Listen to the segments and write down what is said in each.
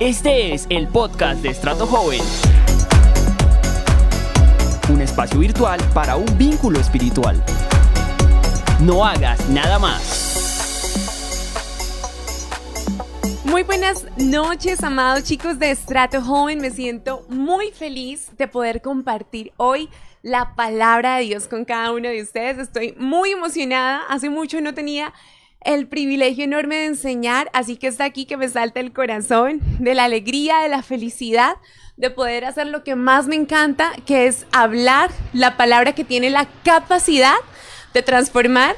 Este es el podcast de Estrato Joven. Un espacio virtual para un vínculo espiritual. No hagas nada más. Muy buenas noches, amados chicos de Estrato Joven. Me siento muy feliz de poder compartir hoy la palabra de Dios con cada uno de ustedes. Estoy muy emocionada. Hace mucho no tenía el privilegio enorme de enseñar, así que está aquí que me salta el corazón de la alegría, de la felicidad, de poder hacer lo que más me encanta, que es hablar la palabra que tiene la capacidad de transformar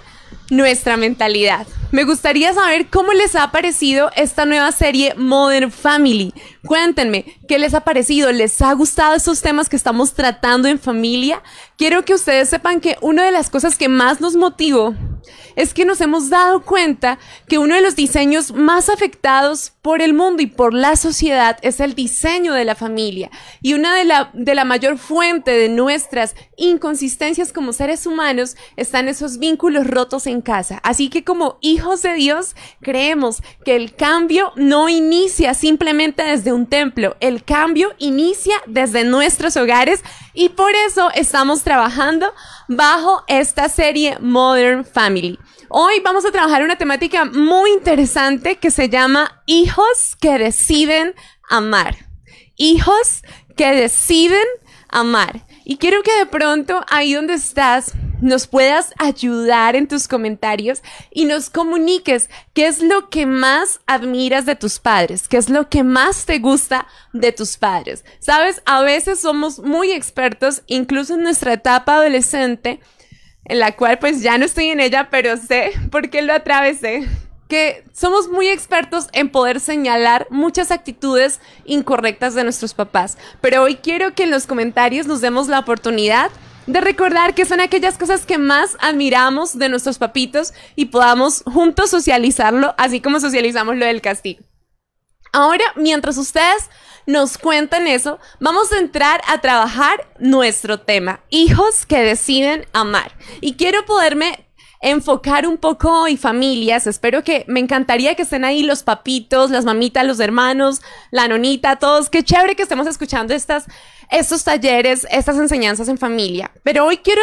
nuestra mentalidad. Me gustaría saber cómo les ha parecido esta nueva serie Modern Family. Cuéntenme, ¿qué les ha parecido? ¿Les ha gustado esos temas que estamos tratando en familia? Quiero que ustedes sepan que una de las cosas que más nos motivó es que nos hemos dado cuenta que uno de los diseños más afectados por el mundo y por la sociedad es el diseño de la familia. Y una de la, de la mayor fuente de nuestras inconsistencias como seres humanos están esos vínculos rotos en casa. Así que como hijos de Dios, creemos que el cambio no inicia simplemente desde un templo, el cambio inicia desde nuestros hogares y por eso estamos trabajando bajo esta serie Modern Family. Hoy vamos a trabajar una temática muy interesante que se llama hijos que deciden amar. Hijos que deciden amar. Y quiero que de pronto ahí donde estás nos puedas ayudar en tus comentarios y nos comuniques qué es lo que más admiras de tus padres, qué es lo que más te gusta de tus padres. Sabes, a veces somos muy expertos, incluso en nuestra etapa adolescente, en la cual pues ya no estoy en ella, pero sé por qué lo atravesé, que somos muy expertos en poder señalar muchas actitudes incorrectas de nuestros papás. Pero hoy quiero que en los comentarios nos demos la oportunidad de recordar que son aquellas cosas que más admiramos de nuestros papitos y podamos juntos socializarlo, así como socializamos lo del castigo. Ahora, mientras ustedes nos cuentan eso, vamos a entrar a trabajar nuestro tema, hijos que deciden amar. Y quiero poderme enfocar un poco y familias. Espero que me encantaría que estén ahí los papitos, las mamitas, los hermanos, la nonita, todos. Qué chévere que estemos escuchando estos talleres, estas enseñanzas en familia. Pero hoy quiero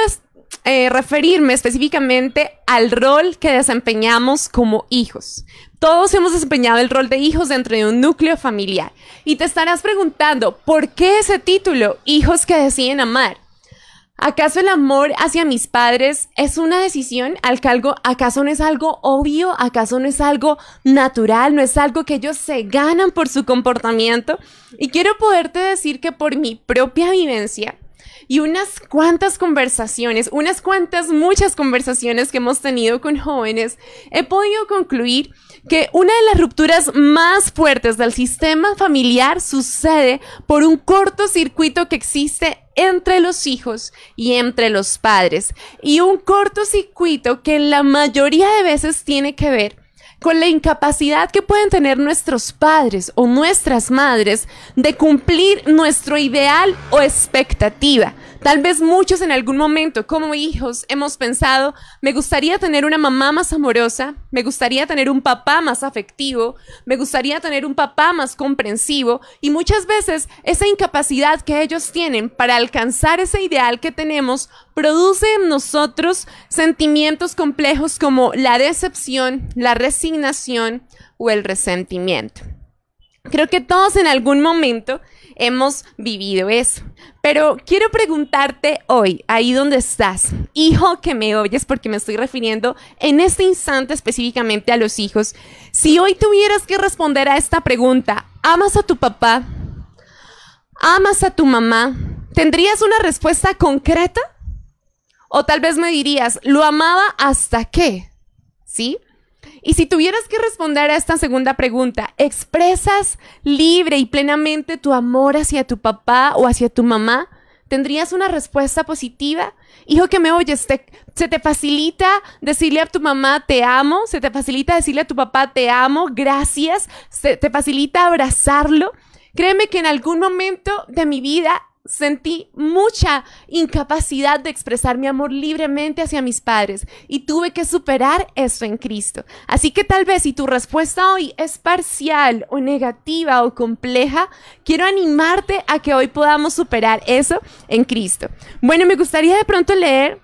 eh, referirme específicamente al rol que desempeñamos como hijos. Todos hemos desempeñado el rol de hijos dentro de un núcleo familiar. Y te estarás preguntando, ¿por qué ese título, Hijos que deciden amar? ¿Acaso el amor hacia mis padres es una decisión? ¿Acaso no es algo obvio? ¿Acaso no es algo natural? ¿No es algo que ellos se ganan por su comportamiento? Y quiero poderte decir que por mi propia vivencia, y unas cuantas conversaciones, unas cuantas, muchas conversaciones que hemos tenido con jóvenes, he podido concluir que una de las rupturas más fuertes del sistema familiar sucede por un cortocircuito que existe entre los hijos y entre los padres. Y un cortocircuito que la mayoría de veces tiene que ver con la incapacidad que pueden tener nuestros padres o nuestras madres de cumplir nuestro ideal o expectativa. Tal vez muchos en algún momento como hijos hemos pensado, me gustaría tener una mamá más amorosa, me gustaría tener un papá más afectivo, me gustaría tener un papá más comprensivo y muchas veces esa incapacidad que ellos tienen para alcanzar ese ideal que tenemos produce en nosotros sentimientos complejos como la decepción, la resignación o el resentimiento. Creo que todos en algún momento hemos vivido eso. Pero quiero preguntarte hoy, ahí donde estás, hijo que me oyes, porque me estoy refiriendo en este instante específicamente a los hijos, si hoy tuvieras que responder a esta pregunta, ¿amas a tu papá? ¿Amas a tu mamá? ¿Tendrías una respuesta concreta? O tal vez me dirías, ¿lo amaba hasta qué? ¿Sí? Y si tuvieras que responder a esta segunda pregunta, ¿expresas libre y plenamente tu amor hacia tu papá o hacia tu mamá? ¿Tendrías una respuesta positiva? Hijo que me oyes, ¿se te facilita decirle a tu mamá te amo? ¿Se te facilita decirle a tu papá te amo? Gracias. ¿Se te facilita abrazarlo? Créeme que en algún momento de mi vida sentí mucha incapacidad de expresar mi amor libremente hacia mis padres y tuve que superar eso en Cristo. Así que tal vez si tu respuesta hoy es parcial o negativa o compleja, quiero animarte a que hoy podamos superar eso en Cristo. Bueno, me gustaría de pronto leer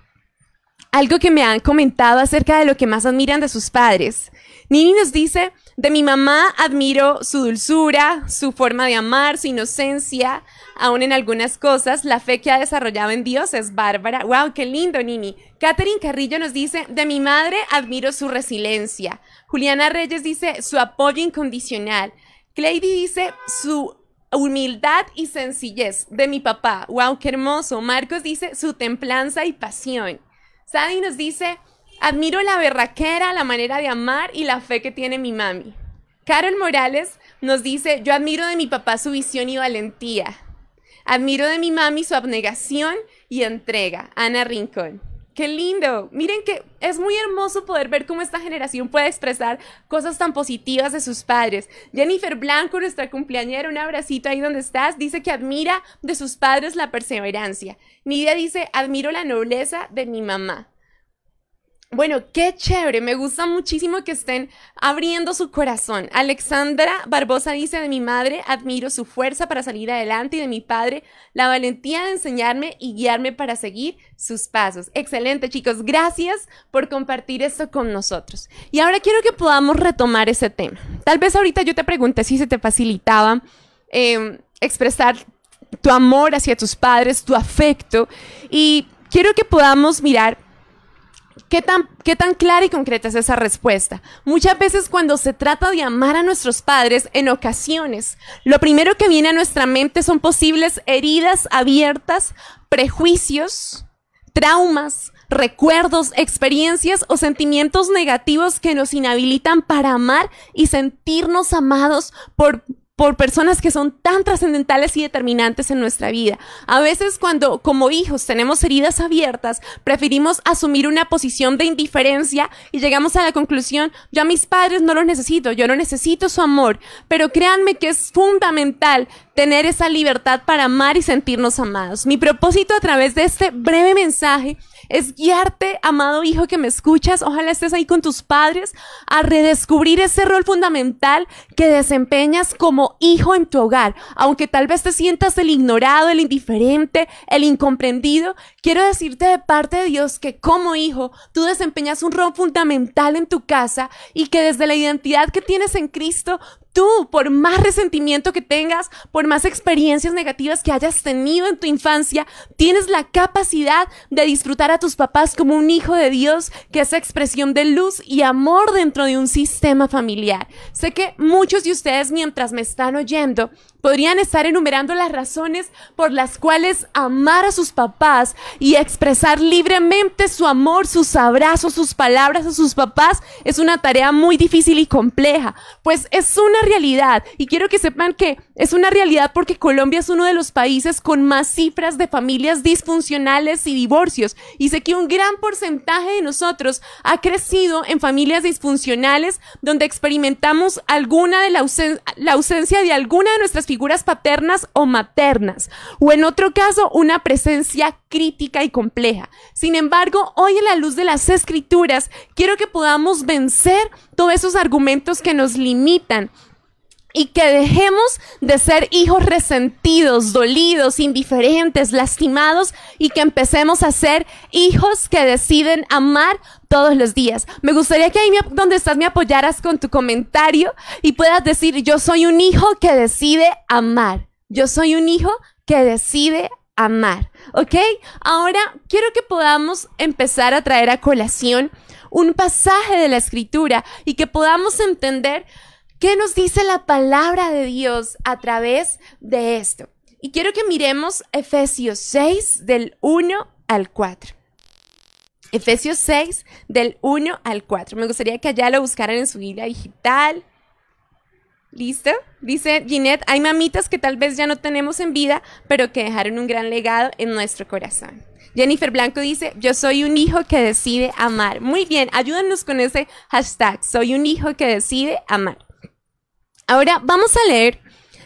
algo que me han comentado acerca de lo que más admiran de sus padres. Nini nos dice, de mi mamá admiro su dulzura, su forma de amar, su inocencia, aún en algunas cosas. La fe que ha desarrollado en Dios es bárbara. ¡Wow! ¡Qué lindo, Nini! Catherine Carrillo nos dice, de mi madre admiro su resiliencia. Juliana Reyes dice, su apoyo incondicional. Cleidy dice, su humildad y sencillez. De mi papá. ¡Wow! ¡Qué hermoso! Marcos dice, su templanza y pasión. Sadie nos dice, admiro la berraquera, la manera de amar y la fe que tiene mi mami. Carol Morales nos dice, yo admiro de mi papá su visión y valentía. Admiro de mi mami su abnegación y entrega. Ana Rincón. Qué lindo. Miren que es muy hermoso poder ver cómo esta generación puede expresar cosas tan positivas de sus padres. Jennifer Blanco, nuestra cumpleañera, un abracito ahí donde estás, dice que admira de sus padres la perseverancia. Nidia dice, admiro la nobleza de mi mamá. Bueno, qué chévere, me gusta muchísimo que estén abriendo su corazón. Alexandra Barbosa dice, de mi madre admiro su fuerza para salir adelante y de mi padre la valentía de enseñarme y guiarme para seguir sus pasos. Excelente chicos, gracias por compartir esto con nosotros. Y ahora quiero que podamos retomar ese tema. Tal vez ahorita yo te pregunté si se te facilitaba em, expresar tu amor hacia tus padres, tu afecto, y quiero que podamos mirar ¿Qué tan, ¿Qué tan clara y concreta es esa respuesta? Muchas veces cuando se trata de amar a nuestros padres, en ocasiones, lo primero que viene a nuestra mente son posibles heridas abiertas, prejuicios, traumas, recuerdos, experiencias o sentimientos negativos que nos inhabilitan para amar y sentirnos amados por por personas que son tan trascendentales y determinantes en nuestra vida. A veces cuando como hijos tenemos heridas abiertas, preferimos asumir una posición de indiferencia y llegamos a la conclusión, yo a mis padres no los necesito, yo no necesito su amor, pero créanme que es fundamental tener esa libertad para amar y sentirnos amados. Mi propósito a través de este breve mensaje es guiarte, amado hijo que me escuchas, ojalá estés ahí con tus padres, a redescubrir ese rol fundamental que desempeñas como hijo en tu hogar. Aunque tal vez te sientas el ignorado, el indiferente, el incomprendido, quiero decirte de parte de Dios que como hijo tú desempeñas un rol fundamental en tu casa y que desde la identidad que tienes en Cristo, tú, por más resentimiento que tengas, por más experiencias negativas que hayas tenido en tu infancia, tienes la capacidad de disfrutar a tus papás como un hijo de Dios, que es expresión de luz y amor dentro de un sistema familiar. Sé que muchos de ustedes, mientras me están oyendo, podrían estar enumerando las razones por las cuales amar a sus papás y expresar libremente su amor, sus abrazos, sus palabras a sus papás es una tarea muy difícil y compleja, pues es una realidad y quiero que sepan que es una realidad porque Colombia es uno de los países con más cifras de familias disfuncionales y divorcios y sé que un gran porcentaje de nosotros ha crecido en familias disfuncionales donde experimentamos alguna de la, la ausencia de alguna de nuestras figuras paternas o maternas, o en otro caso una presencia crítica y compleja. Sin embargo, hoy en la luz de las escrituras, quiero que podamos vencer todos esos argumentos que nos limitan y que dejemos de ser hijos resentidos, dolidos, indiferentes, lastimados y que empecemos a ser hijos que deciden amar todos los días. Me gustaría que ahí donde estás me apoyaras con tu comentario y puedas decir, yo soy un hijo que decide amar. Yo soy un hijo que decide amar. ¿Ok? Ahora quiero que podamos empezar a traer a colación un pasaje de la escritura y que podamos entender ¿Qué nos dice la palabra de Dios a través de esto? Y quiero que miremos Efesios 6 del 1 al 4. Efesios 6 del 1 al 4. Me gustaría que allá lo buscaran en su Biblia digital. ¿Listo? Dice Ginette, hay mamitas que tal vez ya no tenemos en vida, pero que dejaron un gran legado en nuestro corazón. Jennifer Blanco dice, yo soy un hijo que decide amar. Muy bien, ayúdanos con ese hashtag, soy un hijo que decide amar. Ahora vamos a leer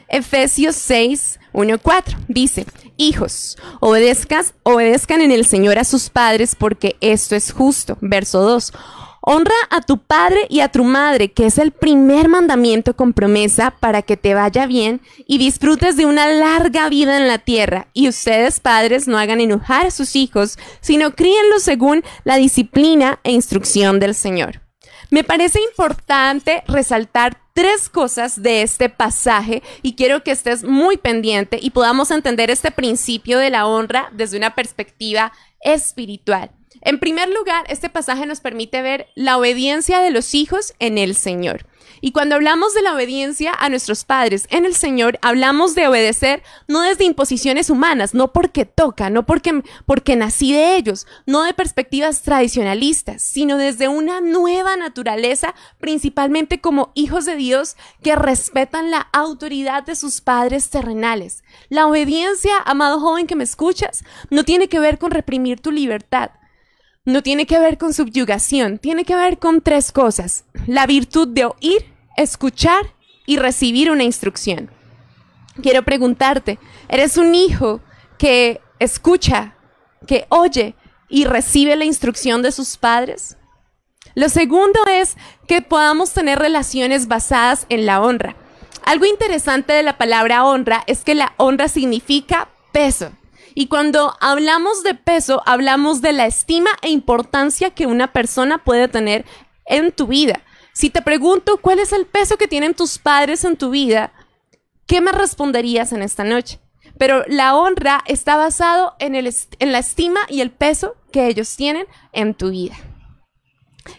Efesios 6, 1.4 dice, hijos, obedezcan, obedezcan en el Señor a sus padres porque esto es justo. Verso 2. Honra a tu padre y a tu madre, que es el primer mandamiento con promesa para que te vaya bien y disfrutes de una larga vida en la tierra. Y ustedes, padres, no hagan enojar a sus hijos, sino críenlos según la disciplina e instrucción del Señor. Me parece importante resaltar tres cosas de este pasaje y quiero que estés muy pendiente y podamos entender este principio de la honra desde una perspectiva espiritual. En primer lugar, este pasaje nos permite ver la obediencia de los hijos en el Señor. Y cuando hablamos de la obediencia a nuestros padres en el Señor, hablamos de obedecer no desde imposiciones humanas, no porque toca, no porque, porque nací de ellos, no de perspectivas tradicionalistas, sino desde una nueva naturaleza, principalmente como hijos de Dios que respetan la autoridad de sus padres terrenales. La obediencia, amado joven que me escuchas, no tiene que ver con reprimir tu libertad no tiene que ver con subyugación, tiene que ver con tres cosas. La virtud de oír, escuchar y recibir una instrucción. Quiero preguntarte, ¿eres un hijo que escucha, que oye y recibe la instrucción de sus padres? Lo segundo es que podamos tener relaciones basadas en la honra. Algo interesante de la palabra honra es que la honra significa peso. Y cuando hablamos de peso, hablamos de la estima e importancia que una persona puede tener en tu vida. Si te pregunto cuál es el peso que tienen tus padres en tu vida, ¿qué me responderías en esta noche? Pero la honra está basado en, el en la estima y el peso que ellos tienen en tu vida.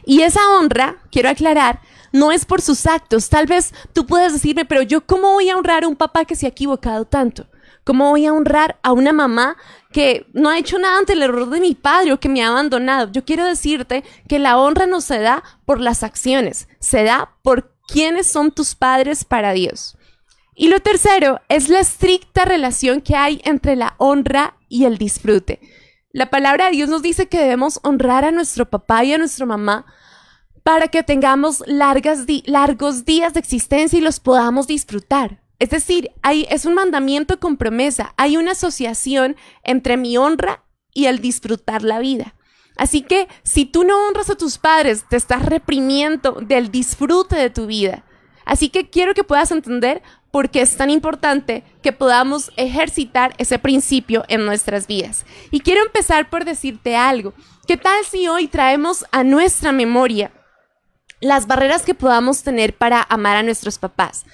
Y esa honra, quiero aclarar, no es por sus actos. Tal vez tú puedes decirme, pero yo cómo voy a honrar a un papá que se ha equivocado tanto? ¿Cómo voy a honrar a una mamá que no ha hecho nada ante el error de mi padre o que me ha abandonado? Yo quiero decirte que la honra no se da por las acciones, se da por quiénes son tus padres para Dios. Y lo tercero es la estricta relación que hay entre la honra y el disfrute. La palabra de Dios nos dice que debemos honrar a nuestro papá y a nuestra mamá para que tengamos largas largos días de existencia y los podamos disfrutar. Es decir, hay, es un mandamiento con promesa, hay una asociación entre mi honra y el disfrutar la vida. Así que si tú no honras a tus padres, te estás reprimiendo del disfrute de tu vida. Así que quiero que puedas entender por qué es tan importante que podamos ejercitar ese principio en nuestras vidas. Y quiero empezar por decirte algo. ¿Qué tal si hoy traemos a nuestra memoria las barreras que podamos tener para amar a nuestros papás?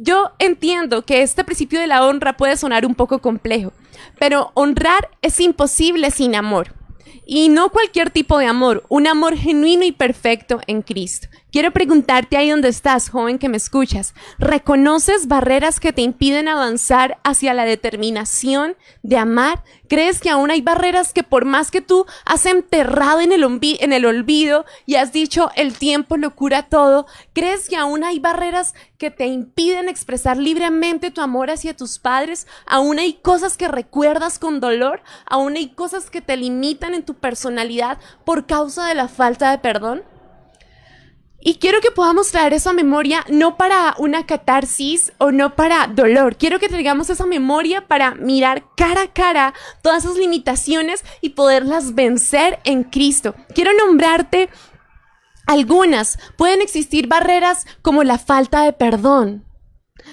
Yo entiendo que este principio de la honra puede sonar un poco complejo, pero honrar es imposible sin amor. Y no cualquier tipo de amor, un amor genuino y perfecto en Cristo. Quiero preguntarte ahí donde estás, joven que me escuchas, ¿reconoces barreras que te impiden avanzar hacia la determinación de amar? ¿Crees que aún hay barreras que por más que tú has enterrado en el, en el olvido y has dicho el tiempo lo cura todo, crees que aún hay barreras que te impiden expresar libremente tu amor hacia tus padres? ¿Aún hay cosas que recuerdas con dolor? ¿Aún hay cosas que te limitan en tu personalidad por causa de la falta de perdón? Y quiero que podamos traer esa memoria no para una catarsis o no para dolor. Quiero que traigamos esa memoria para mirar cara a cara todas esas limitaciones y poderlas vencer en Cristo. Quiero nombrarte algunas. Pueden existir barreras como la falta de perdón,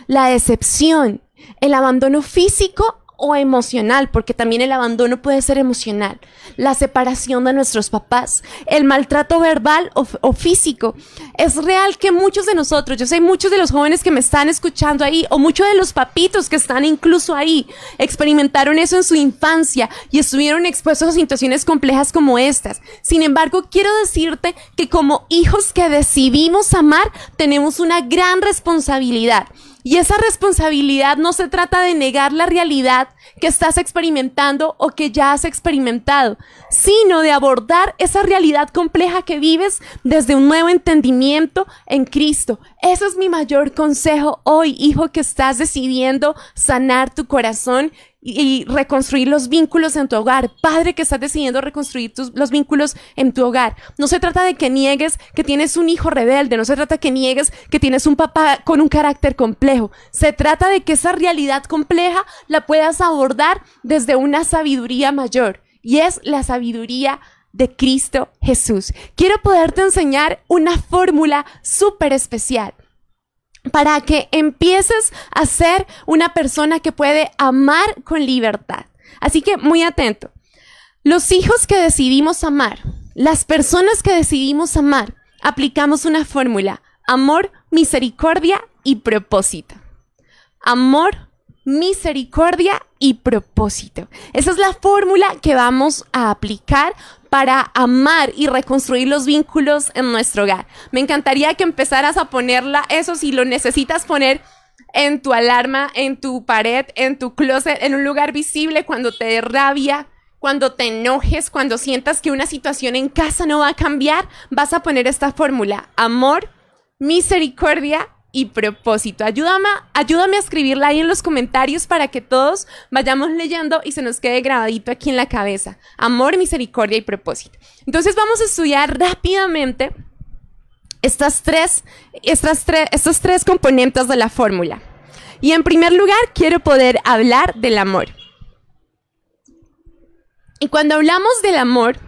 la decepción, el abandono físico o emocional, porque también el abandono puede ser emocional, la separación de nuestros papás, el maltrato verbal o, físico. Es real que muchos de nosotros, yo sé muchos de los jóvenes que me están escuchando ahí, o muchos de los papitos que están incluso ahí, experimentaron eso en su infancia y estuvieron expuestos a situaciones complejas como estas. Sin embargo, quiero decirte que como hijos que decidimos amar, tenemos una gran responsabilidad. Y esa responsabilidad no se trata de negar la realidad que estás experimentando o que ya has experimentado, sino de abordar esa realidad compleja que vives desde un nuevo entendimiento en Cristo. Ese es mi mayor consejo hoy, hijo, que estás decidiendo sanar tu corazón y, reconstruir los vínculos en tu hogar. Padre que estás decidiendo reconstruir los vínculos en tu hogar. No se trata de que niegues que tienes un hijo rebelde, no se trata de que niegues que tienes un papá con un carácter complejo. Se trata de que esa realidad compleja la puedas abordar desde una sabiduría mayor y es la sabiduría de Cristo Jesús. Quiero poderte enseñar una fórmula súper especial para que empieces a ser una persona que puede amar con libertad. Así que muy atento. Los hijos que decidimos amar, las personas que decidimos amar, aplicamos una fórmula. Amor, misericordia y propósito. Amor, misericordia y propósito. Esa es la fórmula que vamos a aplicar para amar y reconstruir los vínculos en nuestro hogar. Me encantaría que empezaras a ponerla, eso si lo necesitas poner en tu alarma, en tu pared, en tu closet, en un lugar visible cuando te rabia, cuando te enojes, cuando sientas que una situación en casa no va a cambiar, vas a poner esta fórmula, amor, misericordia y propósito. Ayúdame, ayúdame a escribirla ahí en los comentarios para que todos vayamos leyendo y se nos quede grabadito aquí en la cabeza. Amor, misericordia y propósito. Entonces vamos a estudiar rápidamente estas tres, estas estos tres componentes de la fórmula. Y en primer lugar, quiero poder hablar del amor. Y cuando hablamos del amor,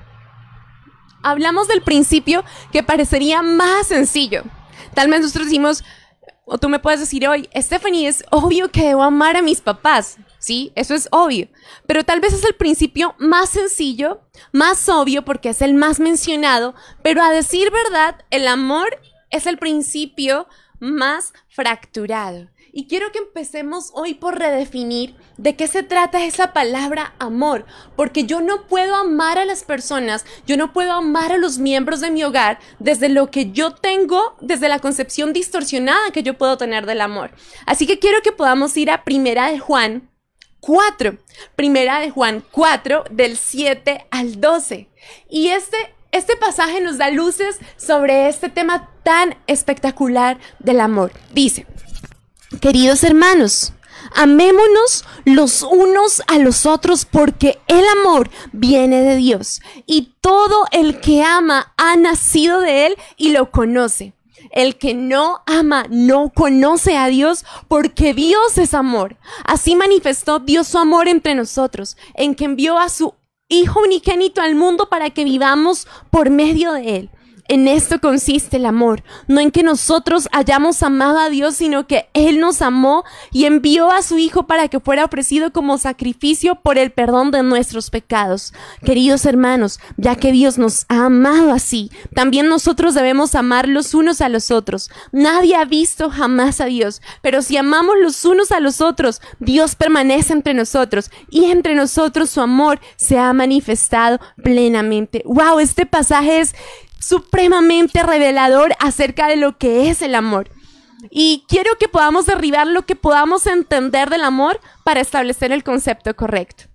hablamos del principio que parecería más sencillo. Tal vez nosotros decimos, o tú me puedes decir hoy, Stephanie, es obvio que debo amar a mis papás. Sí, eso es obvio. Pero tal vez es el principio más sencillo, más obvio porque es el más mencionado. Pero a decir verdad, el amor es el principio más fracturado. Y quiero que empecemos hoy por redefinir de qué se trata esa palabra amor, porque yo no puedo amar a las personas, yo no puedo amar a los miembros de mi hogar desde lo que yo tengo, desde la concepción distorsionada que yo puedo tener del amor. Así que quiero que podamos ir a Primera de Juan 4, Primera de Juan 4 del 7 al 12. Y este este pasaje nos da luces sobre este tema tan espectacular del amor. Dice, Queridos hermanos, amémonos los unos a los otros porque el amor viene de Dios y todo el que ama ha nacido de Él y lo conoce. El que no ama no conoce a Dios porque Dios es amor. Así manifestó Dios su amor entre nosotros, en que envió a su Hijo unigénito al mundo para que vivamos por medio de Él. En esto consiste el amor, no en que nosotros hayamos amado a Dios, sino que Él nos amó y envió a su Hijo para que fuera ofrecido como sacrificio por el perdón de nuestros pecados. Queridos hermanos, ya que Dios nos ha amado así, también nosotros debemos amar los unos a los otros. Nadie ha visto jamás a Dios, pero si amamos los unos a los otros, Dios permanece entre nosotros y entre nosotros su amor se ha manifestado plenamente. Wow, este pasaje es supremamente revelador acerca de lo que es el amor. Y quiero que podamos derribar lo que podamos entender del amor para establecer el concepto correcto.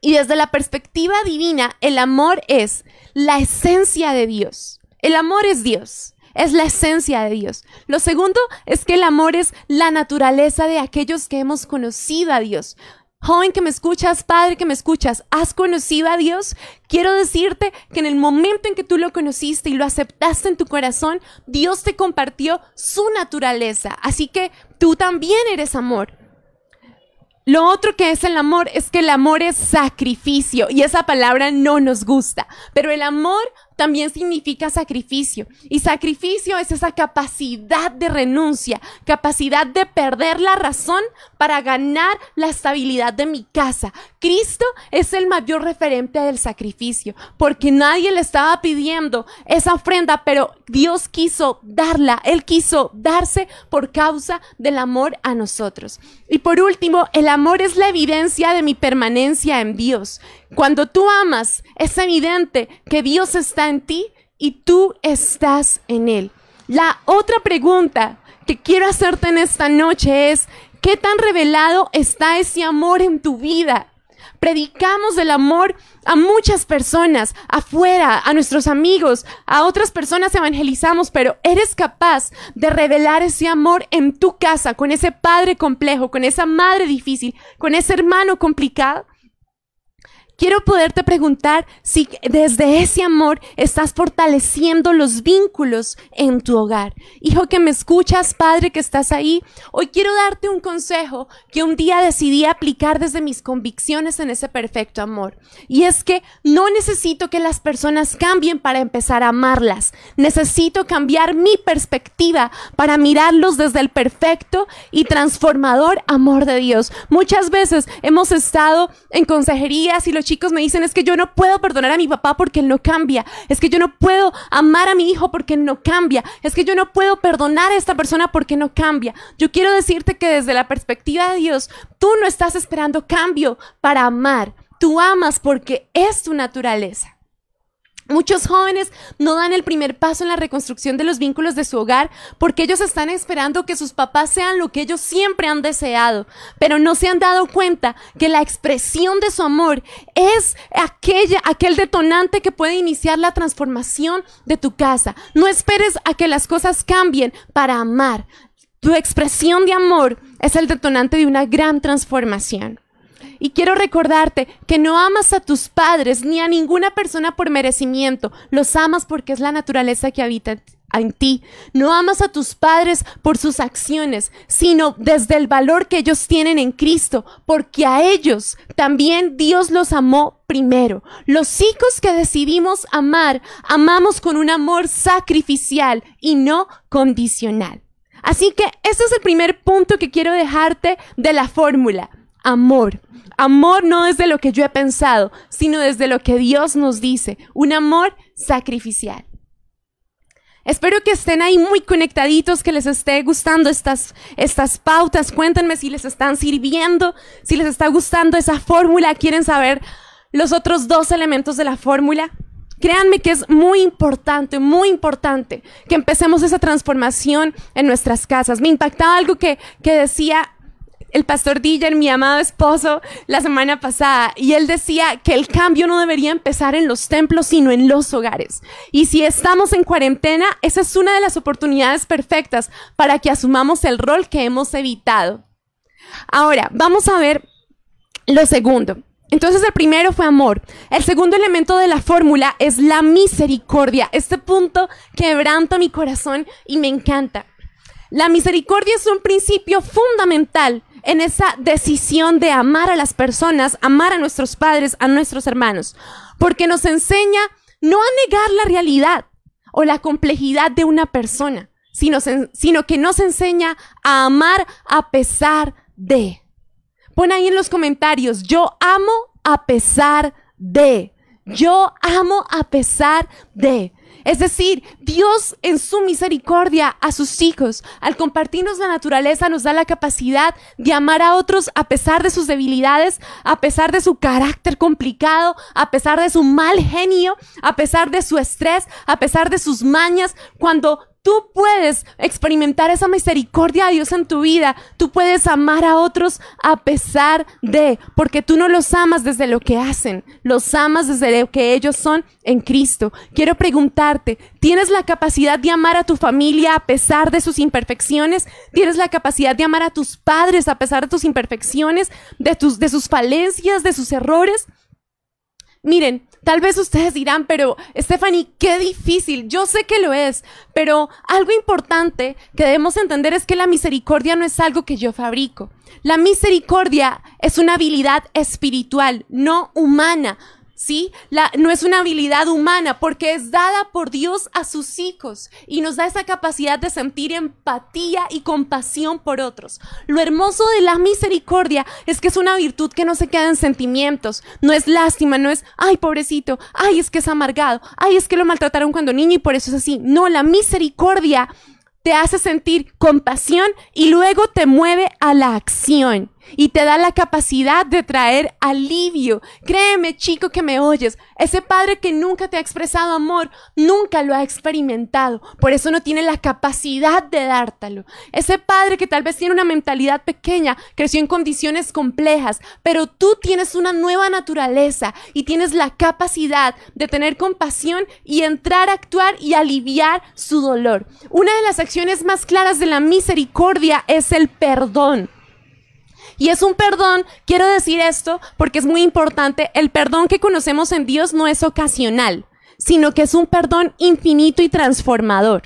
Y desde la perspectiva divina, el amor es la esencia de Dios. El amor es Dios, es la esencia de Dios. Lo segundo es que el amor es la naturaleza de aquellos que hemos conocido a Dios. Joven que me escuchas, padre que me escuchas, ¿has conocido a Dios? Quiero decirte que en el momento en que tú lo conociste y lo aceptaste en tu corazón, Dios te compartió su naturaleza. Así que tú también eres amor. Lo otro que es el amor es que el amor es sacrificio y esa palabra no nos gusta, pero el amor también significa sacrificio. Y sacrificio es esa capacidad de renuncia, capacidad de perder la razón para ganar la estabilidad de mi casa. Cristo es el mayor referente del sacrificio, porque nadie le estaba pidiendo esa ofrenda, pero Dios quiso darla, Él quiso darse por causa del amor a nosotros. Y por último, el amor es la evidencia de mi permanencia en Dios. Cuando tú amas, es evidente que Dios está en ti y tú estás en Él. La otra pregunta que quiero hacerte en esta noche es, ¿qué tan revelado está ese amor en tu vida? Predicamos el amor a muchas personas, afuera, a nuestros amigos, a otras personas evangelizamos, pero eres capaz de revelar ese amor en tu casa, con ese padre complejo, con esa madre difícil, con ese hermano complicado. Quiero poderte preguntar si desde ese amor estás fortaleciendo los vínculos en tu hogar. Hijo que me escuchas, padre que estás ahí, hoy quiero darte un consejo que un día decidí aplicar desde mis convicciones en ese perfecto amor. Y es que no necesito que las personas cambien para empezar a amarlas. Necesito cambiar mi perspectiva para mirarlos desde el perfecto y transformador amor de Dios. Muchas veces hemos estado en consejerías y los chicos me dicen es que yo no puedo perdonar a mi papá porque él no cambia, es que yo no puedo amar a mi hijo porque él no cambia, es que yo no puedo perdonar a esta persona porque no cambia. Yo quiero decirte que desde la perspectiva de Dios, tú no estás esperando cambio para amar, tú amas porque es tu naturaleza. Muchos jóvenes no dan el primer paso en la reconstrucción de los vínculos de su hogar porque ellos están esperando que sus papás sean lo que ellos siempre han deseado, pero no se han dado cuenta que la expresión de su amor es aquella, aquel detonante que puede iniciar la transformación de tu casa. No esperes a que las cosas cambien para amar. Tu expresión de amor es el detonante de una gran transformación. Y quiero recordarte que no amas a tus padres ni a ninguna persona por merecimiento, los amas porque es la naturaleza que habita en ti. No amas a tus padres por sus acciones, sino desde el valor que ellos tienen en Cristo, porque a ellos también Dios los amó primero. Los hijos que decidimos amar, amamos con un amor sacrificial y no condicional. Así que ese es el primer punto que quiero dejarte de la fórmula. Amor. Amor no desde lo que yo he pensado, sino desde lo que Dios nos dice. Un amor sacrificial. Espero que estén ahí muy conectaditos, que les esté gustando estas, estas pautas. Cuéntenme si les están sirviendo, si les está gustando esa fórmula. ¿Quieren saber los otros dos elementos de la fórmula? Créanme que es muy importante, muy importante que empecemos esa transformación en nuestras casas. Me impactaba algo que, que decía el pastor Dillan, mi amado esposo, la semana pasada, y él decía que el cambio no debería empezar en los templos, sino en los hogares. Y si estamos en cuarentena, esa es una de las oportunidades perfectas para que asumamos el rol que hemos evitado. Ahora, vamos a ver lo segundo. Entonces el primero fue amor. El segundo elemento de la fórmula es la misericordia. Este punto quebranta mi corazón y me encanta. La misericordia es un principio fundamental en esa decisión de amar a las personas, amar a nuestros padres, a nuestros hermanos, porque nos enseña no a negar la realidad o la complejidad de una persona, sino, que nos enseña a amar a pesar de. Pon ahí en los comentarios, yo amo a pesar de. Yo amo a pesar de. Es decir, Dios en su misericordia a sus hijos, al compartirnos la naturaleza, nos da la capacidad de amar a otros a pesar de sus debilidades, a pesar de su carácter complicado, a pesar de su mal genio, a pesar de su estrés, a pesar de sus mañas. Cuando Tú puedes experimentar esa misericordia de Dios en tu vida. Tú puedes amar a otros a pesar de, porque tú no los amas desde lo que hacen, los amas desde lo que ellos son en Cristo. Quiero preguntarte, ¿tienes la capacidad de amar a tu familia a pesar de sus imperfecciones? ¿Tienes la capacidad de amar a tus padres a pesar de tus imperfecciones, de, de sus falencias, de sus errores? Miren, tal vez ustedes dirán, pero Stephanie, qué difícil. Yo sé que lo es, pero algo importante que debemos entender es que la misericordia no es algo que yo fabrico. La misericordia es una habilidad espiritual, no humana. ¿Sí? No es una habilidad humana porque es dada por Dios a sus hijos y nos da esa capacidad de sentir empatía y compasión por otros. Lo hermoso de la misericordia es que es una virtud que no se queda en sentimientos, no es lástima, no es, ay, pobrecito, ay, es que es amargado, ay, es que lo maltrataron cuando niño y por eso es así. No, la misericordia te hace sentir compasión y luego te mueve a la acción. Y te da la capacidad de traer alivio. Créeme, chico que me oyes, ese padre que nunca te ha expresado amor, nunca lo ha experimentado. Por eso no tiene la capacidad de dártelo. Ese padre que tal vez tiene una mentalidad pequeña, creció en condiciones complejas, pero tú tienes una nueva naturaleza y tienes la capacidad de tener compasión y entrar a actuar y aliviar su dolor. Una de las acciones más claras de la misericordia es el perdón. Y es un perdón, quiero decir esto porque es muy importante, el perdón que conocemos en Dios no es ocasional, sino que es un perdón infinito y transformador.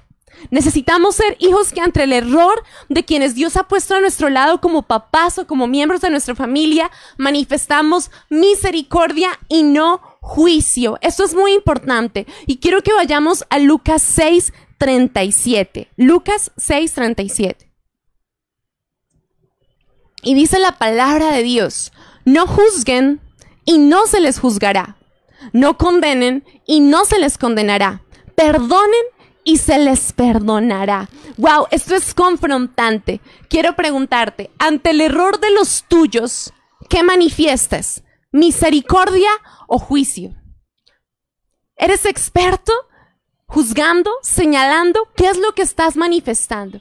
Necesitamos ser hijos que ante el error de quienes Dios ha puesto a nuestro lado como papás o como miembros de nuestra familia, manifestamos misericordia y no juicio. Esto es muy importante. Y quiero que vayamos a Lucas 6, 37. Lucas 6, 37. Y dice la palabra de Dios, no juzguen y no se les juzgará. No condenen y no se les condenará. Perdonen y se les perdonará. Wow, esto es confrontante. Quiero preguntarte, ante el error de los tuyos, ¿qué manifiestas? ¿Misericordia o juicio? ¿Eres experto juzgando, señalando qué es lo que estás manifestando?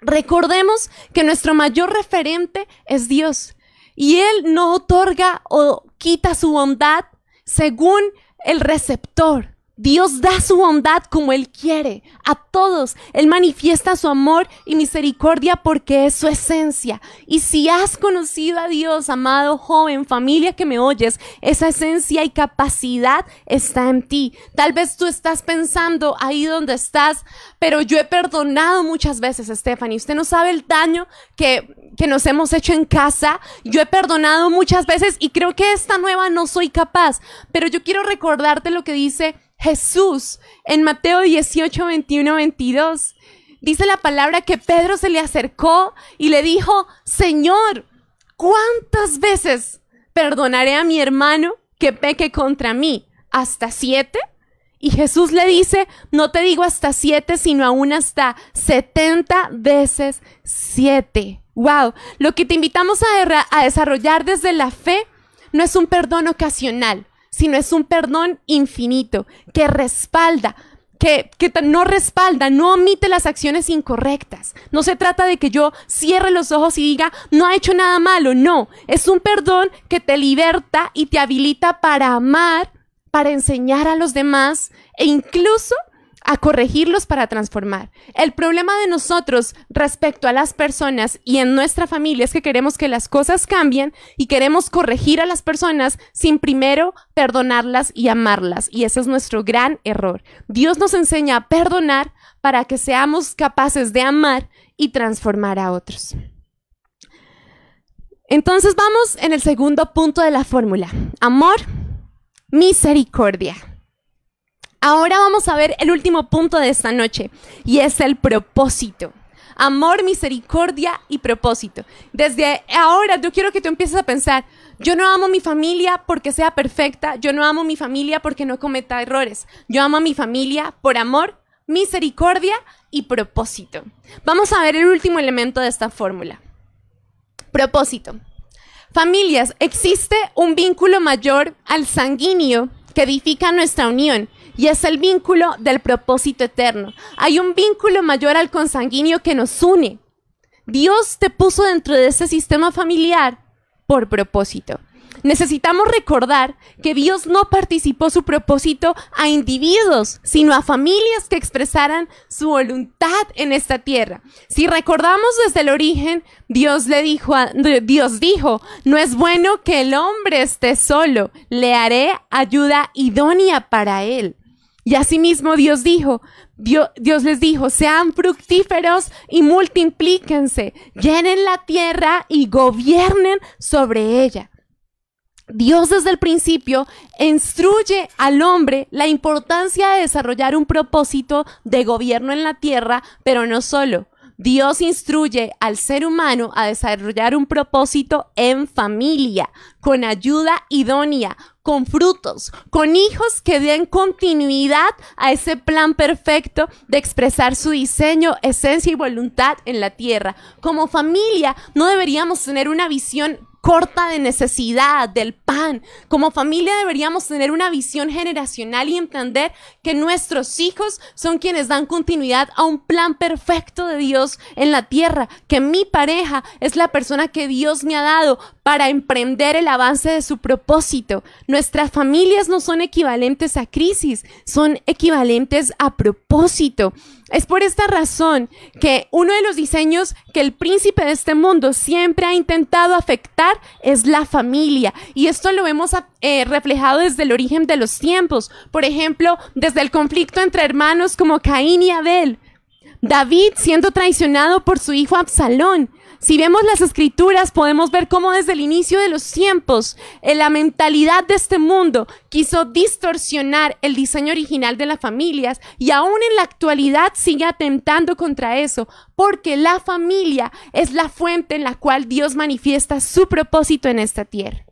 Recordemos que nuestro mayor referente es Dios y Él no otorga o quita su bondad según el receptor. Dios da su bondad como Él quiere a todos. Él manifiesta su amor y misericordia porque es su esencia. Y si has conocido a Dios, amado joven, familia que me oyes, esa esencia y capacidad está en ti. Tal vez tú estás pensando ahí donde estás, pero yo he perdonado muchas veces, Stephanie. Usted no sabe el daño que, que nos hemos hecho en casa. Yo he perdonado muchas veces y creo que esta nueva no soy capaz. Pero yo quiero recordarte lo que dice Jesús en Mateo 18, 21, 22. Dice la palabra que Pedro se le acercó y le dijo, Señor, ¿cuántas veces perdonaré a mi hermano que peque contra mí? ¿Hasta siete? Y Jesús le dice, no te digo hasta siete, sino aún hasta setenta veces siete. Wow, lo que te invitamos a, a desarrollar desde la fe no es un perdón ocasional, sino es un perdón infinito que respalda, que, que, no respalda, no omite las acciones incorrectas. No se trata de que yo cierre los ojos y diga, no ha hecho nada malo, no. Es un perdón que te liberta y te habilita para amar, para enseñar a los demás e incluso a corregirlos para transformar. El problema de nosotros respecto a las personas y en nuestra familia es que queremos que las cosas cambien y queremos corregir a las personas sin primero perdonarlas y amarlas. Y ese es nuestro gran error. Dios nos enseña a perdonar para que seamos capaces de amar y transformar a otros. Entonces vamos en el segundo punto de la fórmula. Amor, misericordia. Ahora vamos a ver el último punto de esta noche y es el propósito. Amor, misericordia y propósito. Desde ahora yo quiero que tú empieces a pensar, yo no amo mi familia porque sea perfecta, yo no amo mi familia porque no cometa errores, yo amo a mi familia por amor, misericordia y propósito. Vamos a ver el último elemento de esta fórmula. Propósito. Familias, existe un vínculo mayor al sanguíneo que edifica nuestra unión y es el vínculo del propósito eterno. Hay un vínculo mayor al consanguíneo que nos une. Dios te puso dentro de ese sistema familiar por propósito. Necesitamos recordar que Dios no participó su propósito a individuos, sino a familias que expresaran su voluntad en esta tierra. Si recordamos desde el origen, Dios le dijo, a, Dios dijo, no es bueno que el hombre esté solo, le haré ayuda idónea para él. Y asimismo Dios dijo, Dios, les dijo, sean fructíferos y multiplíquense, llenen la tierra y gobiernen sobre ella. Dios desde el principio instruye al hombre la importancia de desarrollar un propósito de gobierno en la tierra, pero no solo. Dios instruye al ser humano a desarrollar un propósito en familia, con ayuda idónea, con frutos, con hijos que den continuidad a ese plan perfecto de expresar su diseño, esencia y voluntad en la tierra. Como familia no deberíamos tener una visión corta de necesidad, del pan. Como familia deberíamos tener una visión generacional y entender que nuestros hijos son quienes dan continuidad a un plan perfecto de Dios en la tierra, que mi pareja es la persona que Dios me ha dado para emprender el avance de su propósito. Nuestras familias no son equivalentes a crisis, son equivalentes a propósito. Es por esta razón que uno de los diseños que el príncipe de este mundo siempre ha intentado afectar es la familia. Y esto lo hemos eh, reflejado desde el origen de los tiempos. Por ejemplo, desde el conflicto entre hermanos como Caín y Abel. David siendo traicionado por su hijo Absalón. Si vemos las escrituras, podemos ver cómo desde el inicio de los tiempos, en eh, la mentalidad de este mundo quiso distorsionar el diseño original de las familias y aún en la actualidad sigue atentando contra eso, porque la familia es la fuente en la cual Dios manifiesta su propósito en esta tierra.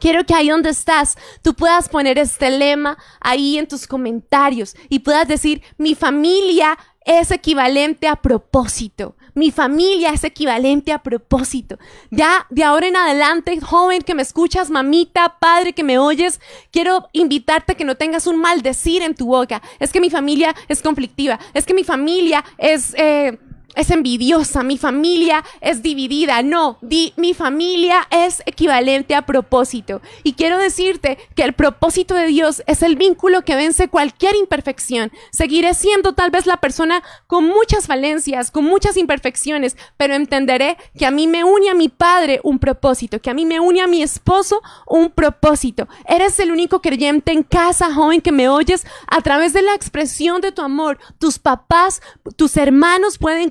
Quiero que ahí donde estás, tú puedas poner este lema ahí en tus comentarios y puedas decir, mi familia es equivalente a propósito. Mi familia es equivalente a propósito. Ya de ahora en adelante, joven que me escuchas, mamita, padre que me oyes, quiero invitarte a que no tengas un maldecir en tu boca. Es que mi familia es conflictiva. Es que mi familia es... Eh, es envidiosa, mi familia es dividida. No, di, mi familia es equivalente a propósito. Y quiero decirte que el propósito de Dios es el vínculo que vence cualquier imperfección. Seguiré siendo tal vez la persona con muchas falencias, con muchas imperfecciones, pero entenderé que a mí me une a mi padre un propósito, que a mí me une a mi esposo un propósito. Eres el único creyente en casa, joven, que me oyes a través de la expresión de tu amor. Tus papás, tus hermanos pueden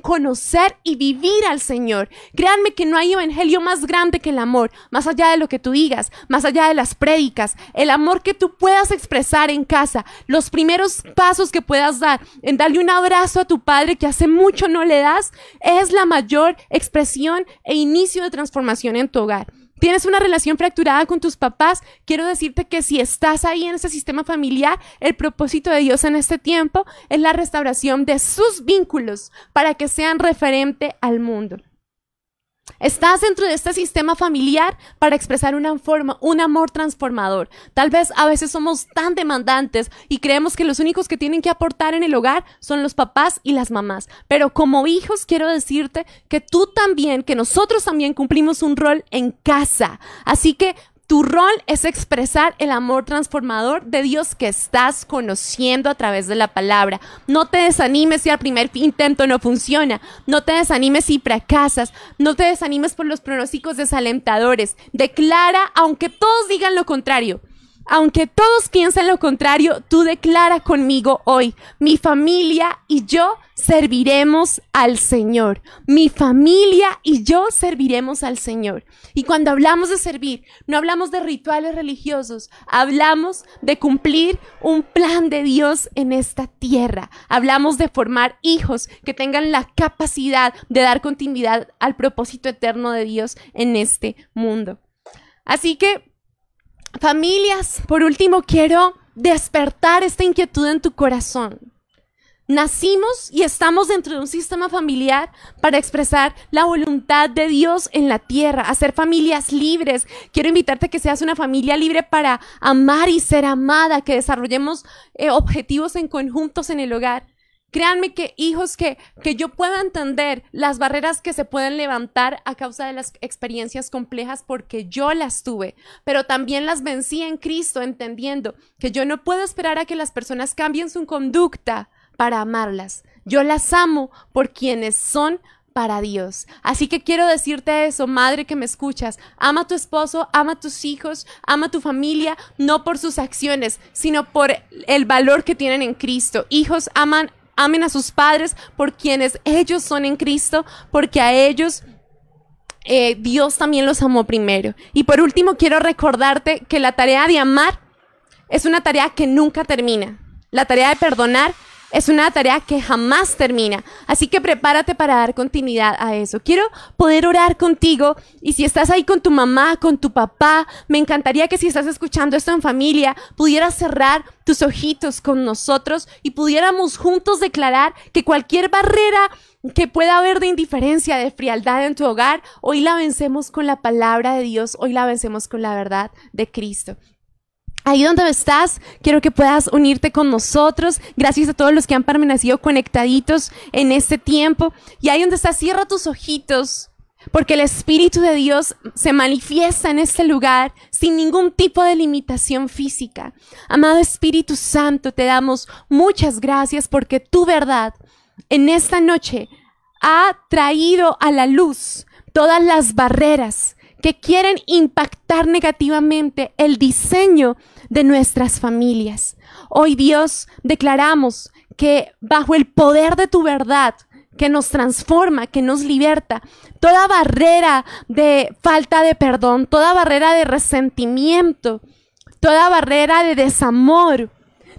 y vivir al Señor. Créanme que no hay evangelio más grande que el amor, más allá de lo que tú digas, más allá de las prédicas, el amor que tú puedas expresar en casa, los primeros pasos que puedas dar en darle un abrazo a tu padre que hace mucho no le das, es la mayor expresión e inicio de transformación en tu hogar tienes una relación fracturada con tus papás, quiero decirte que si estás ahí en ese sistema familiar, el propósito de Dios en este tiempo es la restauración de sus vínculos para que sean referente al mundo. Estás dentro de este sistema familiar para expresar una forma, un amor transformador. Tal vez a veces somos tan demandantes y creemos que los únicos que tienen que aportar en el hogar son los papás y las mamás. Pero como hijos quiero decirte que tú también, que nosotros también cumplimos un rol en casa. Así que tu rol es expresar el amor transformador de Dios que estás conociendo a través de la palabra. No te desanimes si al primer intento no funciona. No te desanimes si fracasas. No te desanimes por los pronósticos desalentadores. Declara, aunque todos digan lo contrario. Aunque todos piensen lo contrario, tú declara conmigo hoy, mi familia y yo serviremos al Señor. Mi familia y yo serviremos al Señor. Y cuando hablamos de servir, no hablamos de rituales religiosos, hablamos de cumplir un plan de Dios en esta tierra. Hablamos de formar hijos que tengan la capacidad de dar continuidad al propósito eterno de Dios en este mundo. Así que Familias, por último, quiero despertar esta inquietud en tu corazón. Nacimos y estamos dentro de un sistema familiar para expresar la voluntad de Dios en la tierra, hacer familias libres. Quiero invitarte a que seas una familia libre para amar y ser amada, que desarrollemos eh, objetivos en conjuntos en el hogar. Créanme que hijos que, que yo pueda entender las barreras que se pueden levantar a causa de las experiencias complejas porque yo las tuve, pero también las vencí en Cristo entendiendo que yo no puedo esperar a que las personas cambien su conducta para amarlas. Yo las amo por quienes son para Dios. Así que quiero decirte eso, madre que me escuchas, ama a tu esposo, ama a tus hijos, ama a tu familia, no por sus acciones, sino por el valor que tienen en Cristo. Hijos aman amen a sus padres por quienes ellos son en Cristo, porque a ellos eh, Dios también los amó primero. Y por último, quiero recordarte que la tarea de amar es una tarea que nunca termina. La tarea de perdonar es una tarea que jamás termina. Así que prepárate para dar continuidad a eso. Quiero poder orar contigo y si estás ahí con tu mamá, con tu papá, me encantaría que si estás escuchando esto en familia, pudieras cerrar tus ojitos con nosotros y pudiéramos juntos declarar que cualquier barrera que pueda haber de indiferencia, de frialdad en tu hogar, hoy la vencemos con la palabra de Dios, hoy la vencemos con la verdad de Cristo. Ahí donde estás, quiero que puedas unirte con nosotros. Gracias a todos los que han permanecido conectaditos en este tiempo. Y ahí donde estás, cierra tus ojitos, porque el Espíritu de Dios se manifiesta en este lugar sin ningún tipo de limitación física. Amado Espíritu Santo, te damos muchas gracias porque tu verdad en esta noche ha traído a la luz todas las barreras que quieren impactar negativamente el diseño de nuestras familias. Hoy Dios declaramos que bajo el poder de tu verdad, que nos transforma, que nos liberta, toda barrera de falta de perdón, toda barrera de resentimiento, toda barrera de desamor,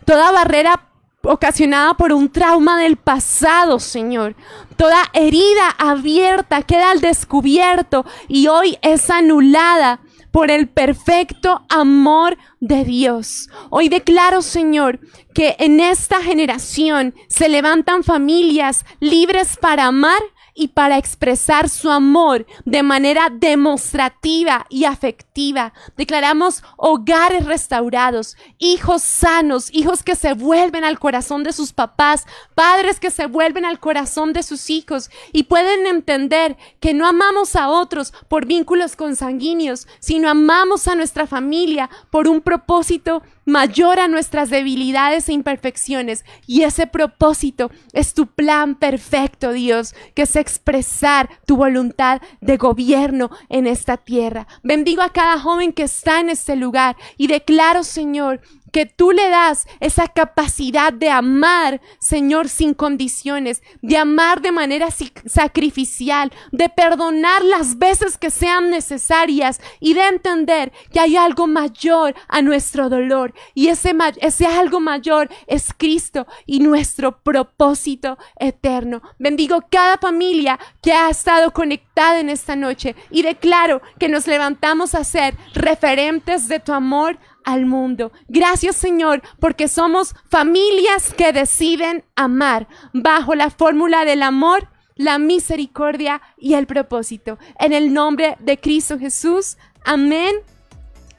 toda barrera ocasionada por un trauma del pasado, Señor. Toda herida abierta queda al descubierto y hoy es anulada por el perfecto amor de Dios. Hoy declaro, Señor, que en esta generación se levantan familias libres para amar y para expresar su amor de manera demostrativa y afectiva. Declaramos hogares restaurados, hijos sanos, hijos que se vuelven al corazón de sus papás, padres que se vuelven al corazón de sus hijos y pueden entender que no amamos a otros por vínculos consanguíneos, sino amamos a nuestra familia por un propósito mayor a nuestras debilidades e imperfecciones. Y ese propósito es tu plan perfecto, Dios, que es expresar tu voluntad de gobierno en esta tierra. Bendigo a cada joven que está en este lugar y declaro, Señor, que tú le das esa capacidad de amar, Señor, sin condiciones, de amar de manera sacrificial, de perdonar las veces que sean necesarias y de entender que hay algo mayor a nuestro dolor. Y ese, ese algo mayor es Cristo y nuestro propósito eterno. Bendigo cada familia que ha estado conectada en esta noche y declaro que nos levantamos a ser referentes de tu amor al mundo. Gracias Señor, porque somos familias que deciden amar bajo la fórmula del amor, la misericordia y el propósito. En el nombre de Cristo Jesús. Amén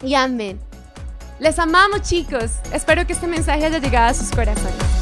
y amén. Les amamos chicos. Espero que este mensaje haya llegado a sus corazones.